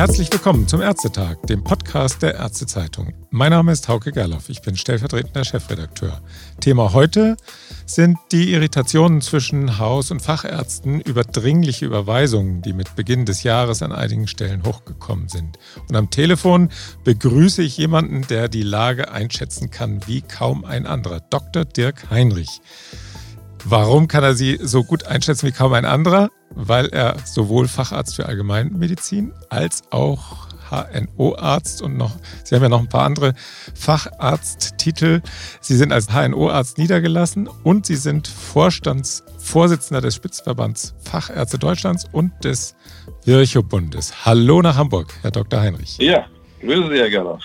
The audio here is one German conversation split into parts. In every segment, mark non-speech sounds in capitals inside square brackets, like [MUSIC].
Herzlich willkommen zum Ärztetag, dem Podcast der Ärztezeitung. Mein Name ist Hauke Gerloff, ich bin stellvertretender Chefredakteur. Thema heute sind die Irritationen zwischen Haus- und Fachärzten über dringliche Überweisungen, die mit Beginn des Jahres an einigen Stellen hochgekommen sind. Und am Telefon begrüße ich jemanden, der die Lage einschätzen kann wie kaum ein anderer, Dr. Dirk Heinrich. Warum kann er sie so gut einschätzen wie kaum ein anderer? Weil er sowohl Facharzt für Allgemeinmedizin als auch HNO-Arzt und noch, Sie haben ja noch ein paar andere Facharzttitel. Sie sind als HNO-Arzt niedergelassen und Sie sind Vorstandsvorsitzender des Spitzverbands Fachärzte Deutschlands und des Virchow-Bundes. Hallo nach Hamburg, Herr Dr. Heinrich. Ja, grüße Sie, Herr Gerloff.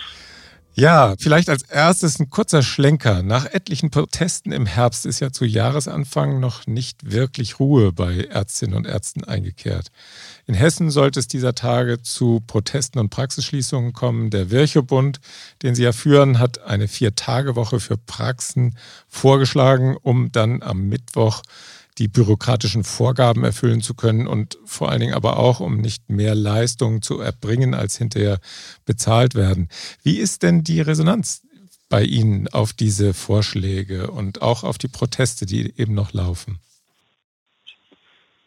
Ja, vielleicht als erstes ein kurzer Schlenker. Nach etlichen Protesten im Herbst ist ja zu Jahresanfang noch nicht wirklich Ruhe bei Ärztinnen und Ärzten eingekehrt. In Hessen sollte es dieser Tage zu Protesten und Praxisschließungen kommen. Der Virchow-Bund, den Sie ja führen, hat eine Vier-Tage-Woche für Praxen vorgeschlagen, um dann am Mittwoch die bürokratischen Vorgaben erfüllen zu können und vor allen Dingen aber auch, um nicht mehr Leistungen zu erbringen, als hinterher bezahlt werden. Wie ist denn die Resonanz bei Ihnen auf diese Vorschläge und auch auf die Proteste, die eben noch laufen?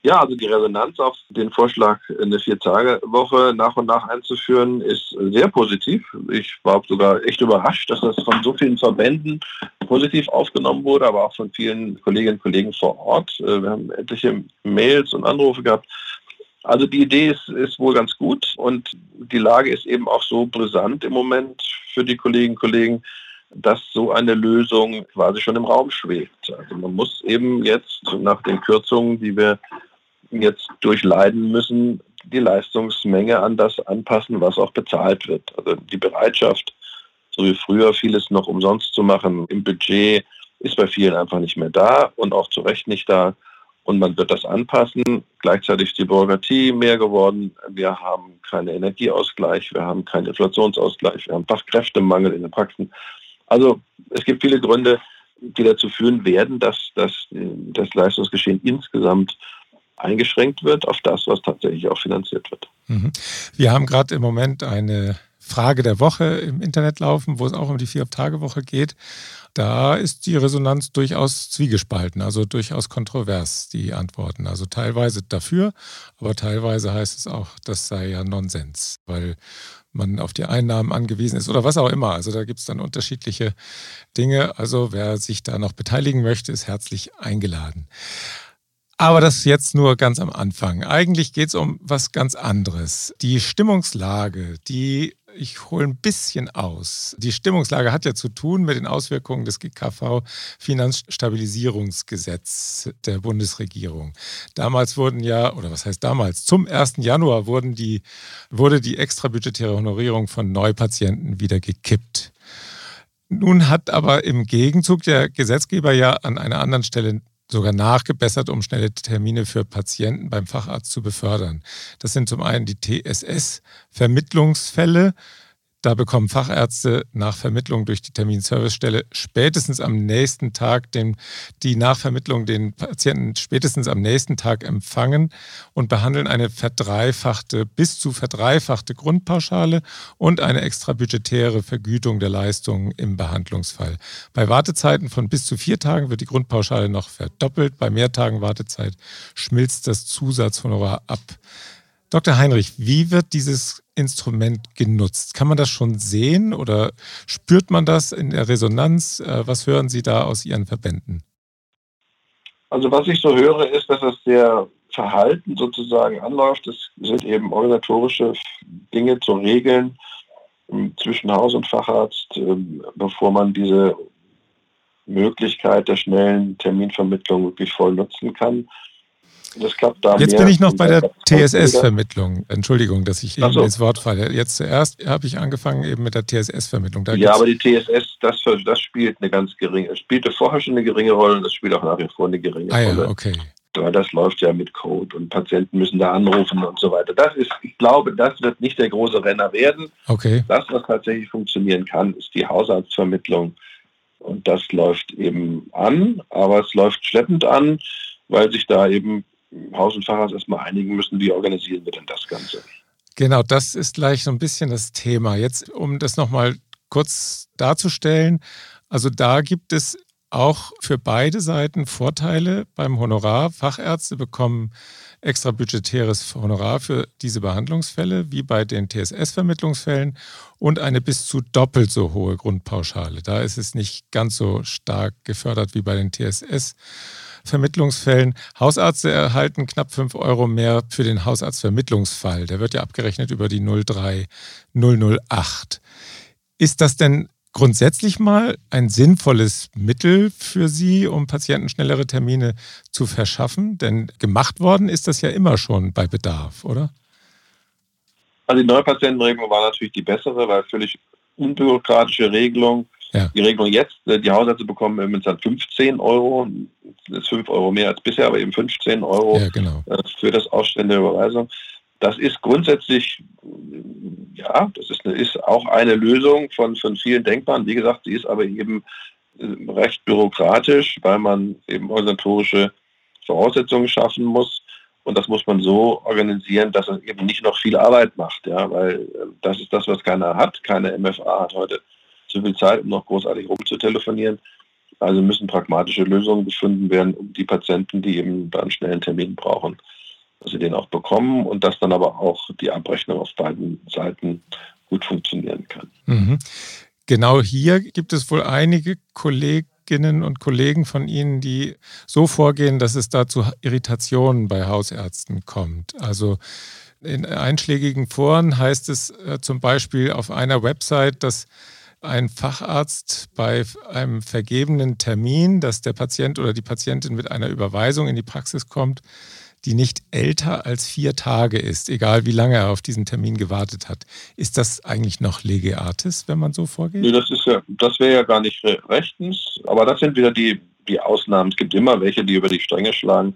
Ja, also die Resonanz auf den Vorschlag, eine Vier-Tage-Woche nach und nach einzuführen, ist sehr positiv. Ich war sogar echt überrascht, dass das von so vielen Verbänden positiv aufgenommen wurde, aber auch von vielen Kolleginnen und Kollegen vor Ort. Äh, wir haben etliche Mails und Anrufe gehabt. Also die Idee ist, ist wohl ganz gut und die Lage ist eben auch so brisant im Moment für die Kolleginnen und Kollegen, dass so eine Lösung quasi schon im Raum schwebt. Also man muss eben jetzt nach den Kürzungen, die wir jetzt durchleiden müssen, die Leistungsmenge an das anpassen, was auch bezahlt wird. Also die Bereitschaft, so wie früher vieles noch umsonst zu machen, im Budget ist bei vielen einfach nicht mehr da und auch zu Recht nicht da. Und man wird das anpassen. Gleichzeitig ist die Bürokratie mehr geworden. Wir haben keinen Energieausgleich, wir haben keinen Inflationsausgleich, wir haben Fachkräftemangel in den Praxen. Also es gibt viele Gründe, die dazu führen werden, dass, dass das Leistungsgeschehen insgesamt eingeschränkt wird auf das, was tatsächlich auch finanziert wird. Mhm. Wir haben gerade im Moment eine Frage der Woche im Internet laufen, wo es auch um die Vier-Tage-Woche geht. Da ist die Resonanz durchaus zwiegespalten, also durchaus kontrovers, die Antworten. Also teilweise dafür, aber teilweise heißt es auch, das sei ja Nonsens, weil man auf die Einnahmen angewiesen ist oder was auch immer. Also da gibt es dann unterschiedliche Dinge. Also wer sich da noch beteiligen möchte, ist herzlich eingeladen. Aber das jetzt nur ganz am Anfang. Eigentlich geht es um was ganz anderes. Die Stimmungslage, die ich hole ein bisschen aus. Die Stimmungslage hat ja zu tun mit den Auswirkungen des GKV Finanzstabilisierungsgesetz der Bundesregierung. Damals wurden ja, oder was heißt damals, zum 1. Januar wurden die, wurde die extrabudgetäre Honorierung von Neupatienten wieder gekippt. Nun hat aber im Gegenzug der Gesetzgeber ja an einer anderen Stelle sogar nachgebessert, um schnelle Termine für Patienten beim Facharzt zu befördern. Das sind zum einen die TSS-Vermittlungsfälle. Da bekommen Fachärzte nach Vermittlung durch die Terminservicestelle spätestens am nächsten Tag den, die Nachvermittlung den Patienten spätestens am nächsten Tag empfangen und behandeln eine verdreifachte, bis zu verdreifachte Grundpauschale und eine extrabudgetäre Vergütung der Leistungen im Behandlungsfall. Bei Wartezeiten von bis zu vier Tagen wird die Grundpauschale noch verdoppelt. Bei mehr Tagen Wartezeit schmilzt das Zusatzhonorar ab. Dr. Heinrich, wie wird dieses Instrument genutzt? Kann man das schon sehen oder spürt man das in der Resonanz? Äh, was hören Sie da aus Ihren Verbänden? Also was ich so höre, ist, dass das sehr verhalten sozusagen anläuft. Es sind eben organisatorische Dinge zu regeln ähm, zwischen Haus und Facharzt, ähm, bevor man diese Möglichkeit der schnellen Terminvermittlung wirklich voll nutzen kann. Das klappt da Jetzt bin ich noch bei der TSS-Vermittlung. Entschuldigung, dass ich Ihnen so. ins Wort falle. Jetzt zuerst habe ich angefangen eben mit der TSS-Vermittlung. Ja, aber die TSS, das, das spielt eine ganz geringe, spielte vorher schon eine geringe Rolle und das spielt auch nach wie vor eine geringe ah, Rolle. Ja, okay. Weil das läuft ja mit Code und Patienten müssen da anrufen und so weiter. Das ist, ich glaube, das wird nicht der große Renner werden. Okay. Das, was tatsächlich funktionieren kann, ist die Hausarztvermittlung. Und das läuft eben an, aber es läuft schleppend an, weil sich da eben Haus und Facharzt erstmal einigen müssen, wie organisieren wir denn das Ganze. Genau, das ist gleich so ein bisschen das Thema. Jetzt, um das nochmal kurz darzustellen, also da gibt es auch für beide Seiten Vorteile beim Honorar. Fachärzte bekommen extra budgetäres Honorar für diese Behandlungsfälle, wie bei den TSS-Vermittlungsfällen, und eine bis zu doppelt so hohe Grundpauschale. Da ist es nicht ganz so stark gefördert wie bei den TSS-Vermittlungsfällen. Hausärzte erhalten knapp 5 Euro mehr für den Hausarztvermittlungsfall. Der wird ja abgerechnet über die 03008. Ist das denn grundsätzlich mal ein sinnvolles Mittel für Sie, um Patienten schnellere Termine zu verschaffen? Denn gemacht worden ist das ja immer schon bei Bedarf, oder? Also die neue Patientenregelung war natürlich die bessere, weil völlig unbürokratische Regelung. Ja. Die Regelung jetzt, äh, die Hausärzte bekommen im Moment 15 Euro, das ist 5 Euro mehr als bisher, aber eben 15 Euro ja, genau. Äh, für das Ausstellen der Überweisung. Das ist grundsätzlich, ja, das ist, eine, ist auch eine Lösung von, von vielen denkbaren. Wie gesagt, sie ist aber eben äh, recht bürokratisch, weil man eben organisatorische Voraussetzungen schaffen muss. Und das muss man so organisieren, dass es eben nicht noch viel Arbeit macht. Ja, weil äh, das ist das, was keiner hat. Keine MFA hat heute zu viel Zeit, um noch großartig rumzutelefonieren. Also müssen pragmatische Lösungen gefunden werden, um die Patienten, die eben dann schnellen Termin brauchen, dass sie den auch bekommen und dass dann aber auch die Abrechnung auf beiden Seiten gut funktionieren kann. Mhm. Genau hier gibt es wohl einige Kolleginnen und Kollegen von Ihnen, die so vorgehen, dass es da zu Irritationen bei Hausärzten kommt. Also in einschlägigen Foren heißt es äh, zum Beispiel auf einer Website, dass ein Facharzt bei einem vergebenen Termin, dass der Patient oder die Patientin mit einer Überweisung in die Praxis kommt, die nicht älter als vier Tage ist, egal wie lange er auf diesen Termin gewartet hat. Ist das eigentlich noch lege artis, wenn man so vorgeht? Nee, das, ja, das wäre ja gar nicht rechtens, aber das sind wieder die, die Ausnahmen. Es gibt immer welche, die über die Stränge schlagen.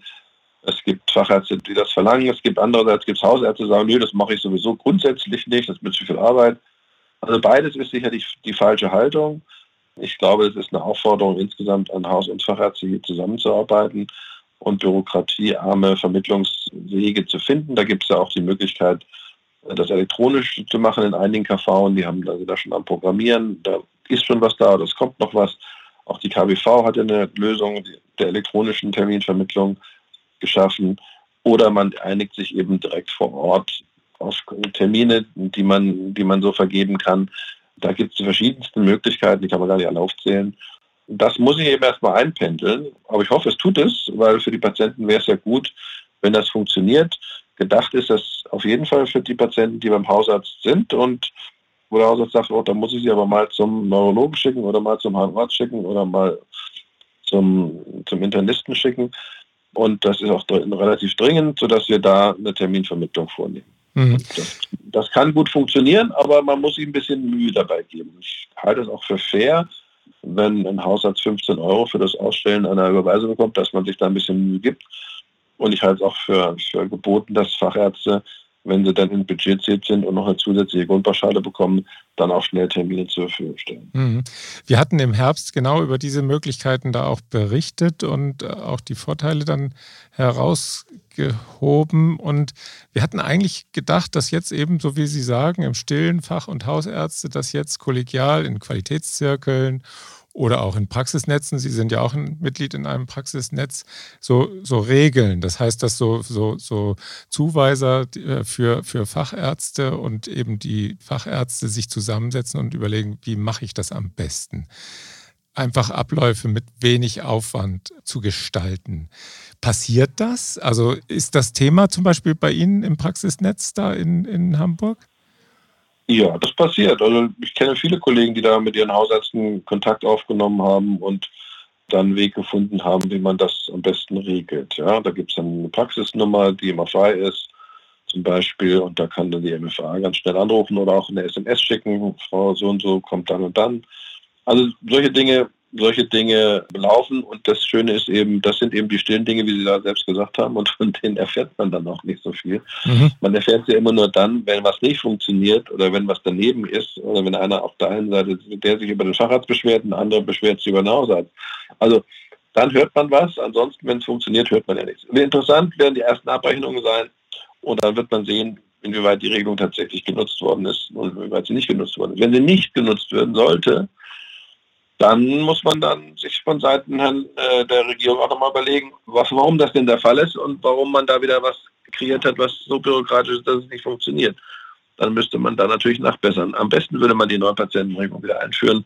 Es gibt Fachärzte, die das verlangen. Es gibt andererseits gibt es Hausärzte, die sagen, nö, das mache ich sowieso grundsätzlich nicht, das ist mir zu viel Arbeit. Also beides ist sicherlich die falsche Haltung. Ich glaube, es ist eine Aufforderung insgesamt an Haus- und Fachärzte, zusammenzuarbeiten und bürokratiearme Vermittlungswege zu finden. Da gibt es ja auch die Möglichkeit, das elektronisch zu machen in einigen KV. Die haben da, da schon am Programmieren. Da ist schon was da, das kommt noch was. Auch die KBV hat eine Lösung der elektronischen Terminvermittlung geschaffen. Oder man einigt sich eben direkt vor Ort auf Termine, die man, die man so vergeben kann. Da gibt es die verschiedensten Möglichkeiten, die kann man gar nicht alle aufzählen. Das muss ich eben erstmal einpendeln, aber ich hoffe, es tut es, weil für die Patienten wäre es ja gut, wenn das funktioniert. Gedacht ist das auf jeden Fall für die Patienten, die beim Hausarzt sind und wo der Hausarzt sagt, oh, da muss ich sie aber mal zum Neurologen schicken oder mal zum Hausarzt schicken oder mal zum, zum Internisten schicken. Und das ist auch relativ dringend, sodass wir da eine Terminvermittlung vornehmen. Mhm. Das, das, kann gut funktionieren, aber man muss ihm ein bisschen Mühe dabei geben. Ich halte es auch für fair, wenn ein Hausarzt 15 Euro für das Ausstellen einer Überweisung bekommt, dass man sich da ein bisschen Mühe gibt. Und ich halte es auch für, für geboten, dass Fachärzte, wenn sie dann in Budgetziel sind und noch eine zusätzliche Grundpauschale bekommen, dann auch schnell Termine zur Verfügung stellen. Mhm. Wir hatten im Herbst genau über diese Möglichkeiten da auch berichtet und auch die Vorteile dann herausgehoben. Und wir hatten eigentlich gedacht, dass jetzt eben, so wie Sie sagen, im stillen Fach- und Hausärzte das jetzt kollegial in Qualitätszirkeln oder auch in Praxisnetzen, Sie sind ja auch ein Mitglied in einem Praxisnetz, so, so Regeln. Das heißt, dass so, so, so Zuweiser äh, für, für Fachärzte und eben die Fachärzte sich zusammensetzen und überlegen, wie mache ich das am besten. Einfach Abläufe mit wenig Aufwand zu gestalten. Passiert das? Also ist das Thema zum Beispiel bei Ihnen im Praxisnetz da in, in Hamburg? Ja, das passiert. Also ich kenne viele Kollegen, die da mit ihren Hausärzten Kontakt aufgenommen haben und dann einen Weg gefunden haben, wie man das am besten regelt. Ja, da gibt es dann eine Praxisnummer, die immer frei ist, zum Beispiel, und da kann dann die MFA ganz schnell anrufen oder auch eine SMS schicken, Frau so und so kommt dann und dann. Also solche Dinge solche Dinge laufen. Und das Schöne ist eben, das sind eben die stillen Dinge, wie Sie da selbst gesagt haben, und von denen erfährt man dann auch nicht so viel. Mhm. Man erfährt sie immer nur dann, wenn was nicht funktioniert oder wenn was daneben ist oder wenn einer auf der einen Seite, der sich über den Facharzt beschwert, ein anderer beschwert sich über den Hausarzt. Also dann hört man was, ansonsten, wenn es funktioniert, hört man ja nichts. Interessant werden die ersten Abrechnungen sein und dann wird man sehen, inwieweit die Regelung tatsächlich genutzt worden ist und inwieweit sie nicht genutzt worden ist. Wenn sie nicht genutzt werden sollte, dann muss man dann sich von Seiten äh, der Regierung auch nochmal überlegen, was, warum das denn der Fall ist und warum man da wieder was kreiert hat, was so bürokratisch ist, dass es nicht funktioniert. Dann müsste man da natürlich nachbessern. Am besten würde man die Neupatientenregelung wieder einführen.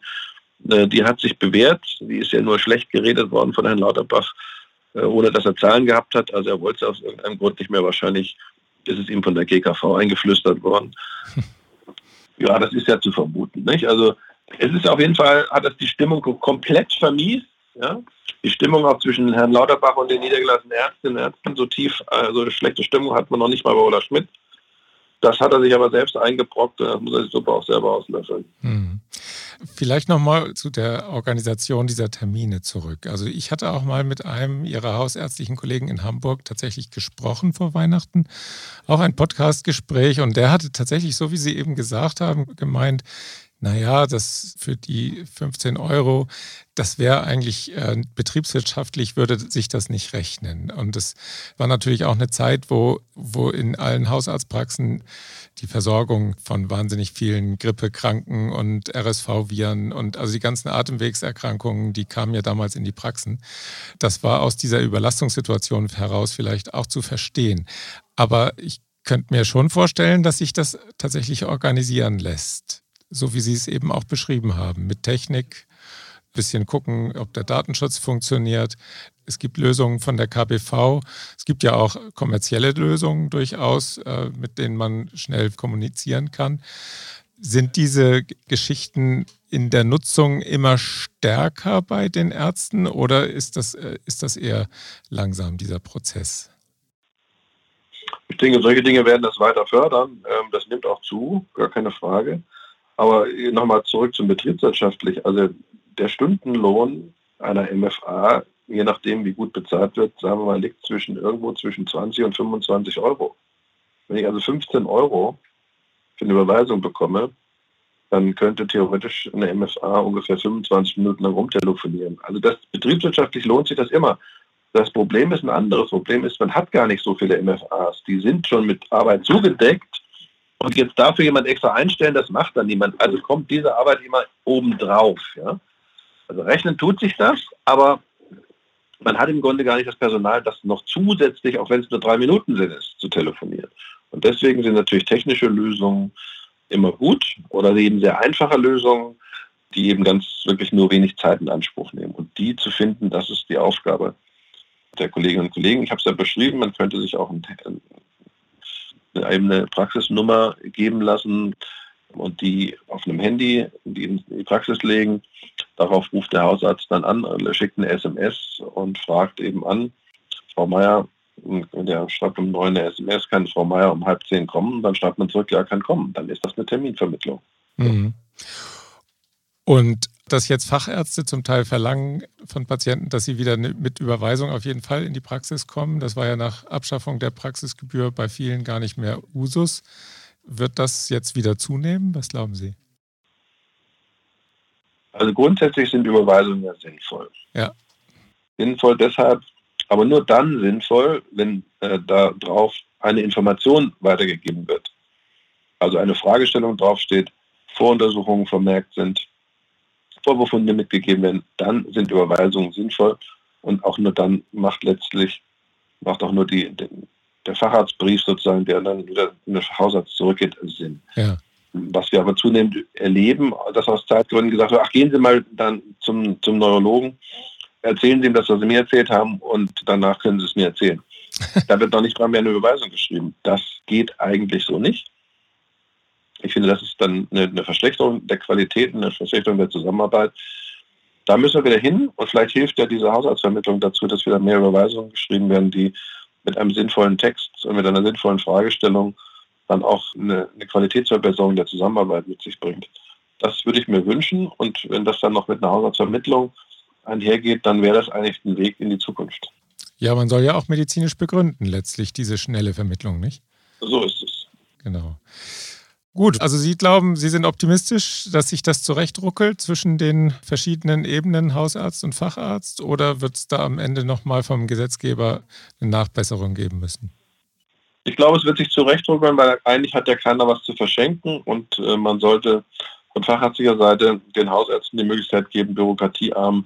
Äh, die hat sich bewährt. Die ist ja nur schlecht geredet worden von Herrn Lauterbach, äh, ohne dass er Zahlen gehabt hat. Also er wollte es aus irgendeinem Grund nicht mehr. Wahrscheinlich ist es ihm von der GKV eingeflüstert worden. [LAUGHS] Ja, das ist ja zu vermuten. Nicht? Also es ist auf jeden Fall, hat das die Stimmung komplett vermiest. Ja? Die Stimmung auch zwischen Herrn Lauterbach und den niedergelassenen Ärztinnen und Ärzten so tief, also eine schlechte Stimmung hat man noch nicht mal bei Ola Schmidt. Das hat er sich aber selbst eingebrockt und das muss er sich super auch selber auslöffeln. Hm. Vielleicht nochmal zu der Organisation dieser Termine zurück. Also ich hatte auch mal mit einem Ihrer hausärztlichen Kollegen in Hamburg tatsächlich gesprochen vor Weihnachten. Auch ein Podcastgespräch und der hatte tatsächlich, so wie Sie eben gesagt haben, gemeint, naja, das für die 15 Euro, das wäre eigentlich äh, betriebswirtschaftlich, würde sich das nicht rechnen. Und es war natürlich auch eine Zeit, wo, wo in allen Hausarztpraxen die Versorgung von wahnsinnig vielen Grippekranken und RSV-Viren und also die ganzen Atemwegserkrankungen, die kamen ja damals in die Praxen. Das war aus dieser Überlastungssituation heraus vielleicht auch zu verstehen. Aber ich könnte mir schon vorstellen, dass sich das tatsächlich organisieren lässt so wie Sie es eben auch beschrieben haben, mit Technik, ein bisschen gucken, ob der Datenschutz funktioniert. Es gibt Lösungen von der KBV. Es gibt ja auch kommerzielle Lösungen durchaus, äh, mit denen man schnell kommunizieren kann. Sind diese Geschichten in der Nutzung immer stärker bei den Ärzten oder ist das, äh, ist das eher langsam, dieser Prozess? Ich denke, solche Dinge werden das weiter fördern. Ähm, das nimmt auch zu, gar keine Frage. Aber nochmal zurück zum betriebswirtschaftlich. Also der Stundenlohn einer MFA, je nachdem wie gut bezahlt wird, sagen wir mal, liegt zwischen irgendwo zwischen 20 und 25 Euro. Wenn ich also 15 Euro für eine Überweisung bekomme, dann könnte theoretisch eine MFA ungefähr 25 Minuten lang rumtelefonieren. Also das betriebswirtschaftlich lohnt sich das immer. Das Problem ist ein anderes. Problem ist, man hat gar nicht so viele MFAs. Die sind schon mit Arbeit zugedeckt und jetzt dafür jemand extra einstellen, das macht dann niemand. Also kommt diese Arbeit immer obendrauf. Ja? Also rechnen tut sich das, aber man hat im Grunde gar nicht das Personal, das noch zusätzlich, auch wenn es nur drei Minuten sind, ist, zu telefonieren. Und deswegen sind natürlich technische Lösungen immer gut oder eben sehr einfache Lösungen, die eben ganz wirklich nur wenig Zeit in Anspruch nehmen. Und die zu finden, das ist die Aufgabe der Kolleginnen und Kollegen. Ich habe es ja beschrieben, man könnte sich auch ein, eine Praxisnummer geben lassen und die auf einem Handy in die Praxis legen. Darauf ruft der Hausarzt dann an, schickt eine SMS und fragt eben an, Frau Meier, der schreibt um neun eine SMS, kann Frau Meier um halb zehn kommen? Dann schreibt man zurück, ja, kann kommen. Dann ist das eine Terminvermittlung. Mhm. Und dass jetzt Fachärzte zum Teil verlangen von Patienten, dass sie wieder mit Überweisung auf jeden Fall in die Praxis kommen. Das war ja nach Abschaffung der Praxisgebühr bei vielen gar nicht mehr Usus. Wird das jetzt wieder zunehmen? Was glauben Sie? Also grundsätzlich sind Überweisungen ja sinnvoll. Ja. Sinnvoll deshalb, aber nur dann sinnvoll, wenn äh, darauf eine Information weitergegeben wird. Also eine Fragestellung draufsteht, Voruntersuchungen vermerkt sind, Vorbefunde mitgegeben werden, dann sind Überweisungen sinnvoll und auch nur dann macht letztlich, macht auch nur die, der Facharztbrief sozusagen, der dann wieder in den Hausarzt zurückgeht, Sinn. Ja. Was wir aber zunehmend erleben, dass aus Zeitgründen gesagt wird, ach gehen Sie mal dann zum, zum Neurologen, erzählen Sie ihm das, was Sie mir erzählt haben und danach können Sie es mir erzählen. [LAUGHS] da wird noch nicht mal mehr eine Überweisung geschrieben. Das geht eigentlich so nicht. Ich finde, das ist dann eine, eine Verschlechterung der Qualität, eine Verschlechterung der Zusammenarbeit. Da müssen wir wieder hin und vielleicht hilft ja diese Haushaltsvermittlung dazu, dass wieder mehr Überweisungen geschrieben werden, die mit einem sinnvollen Text und mit einer sinnvollen Fragestellung dann auch eine, eine Qualitätsverbesserung der Zusammenarbeit mit sich bringt. Das würde ich mir wünschen und wenn das dann noch mit einer Haushaltsvermittlung einhergeht, dann wäre das eigentlich ein Weg in die Zukunft. Ja, man soll ja auch medizinisch begründen, letztlich diese schnelle Vermittlung, nicht? So ist es. Genau. Gut, also Sie glauben, Sie sind optimistisch, dass sich das zurechtruckelt zwischen den verschiedenen Ebenen Hausarzt und Facharzt oder wird es da am Ende nochmal vom Gesetzgeber eine Nachbesserung geben müssen? Ich glaube, es wird sich zurechtdrücken, weil eigentlich hat ja keiner was zu verschenken und äh, man sollte von fachärztlicher Seite den Hausärzten die Möglichkeit geben, bürokratiearm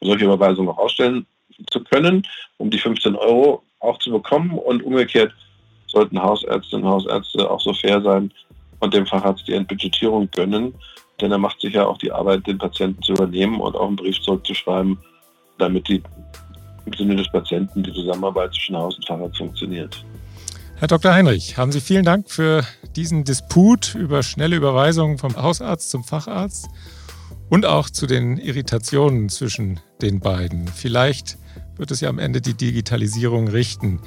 solche Überweisungen auch ausstellen zu können, um die 15 Euro auch zu bekommen und umgekehrt sollten Hausärztinnen und Hausärzte auch so fair sein und dem Facharzt die Entbudgetierung gönnen, denn er macht sich ja auch die Arbeit, den Patienten zu übernehmen und auch einen Brief zurückzuschreiben, damit die im Sinne des Patienten die Zusammenarbeit zwischen Haus und Facharzt funktioniert. Herr Dr. Heinrich, haben Sie vielen Dank für diesen Disput über schnelle Überweisungen vom Hausarzt zum Facharzt und auch zu den Irritationen zwischen den beiden. Vielleicht wird es ja am Ende die Digitalisierung richten,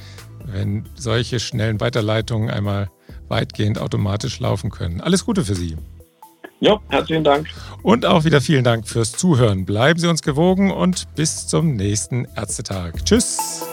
wenn solche schnellen Weiterleitungen einmal weitgehend automatisch laufen können. Alles Gute für Sie. Ja, herzlichen Dank. Und auch wieder vielen Dank fürs Zuhören. Bleiben Sie uns gewogen und bis zum nächsten Ärztetag. Tschüss.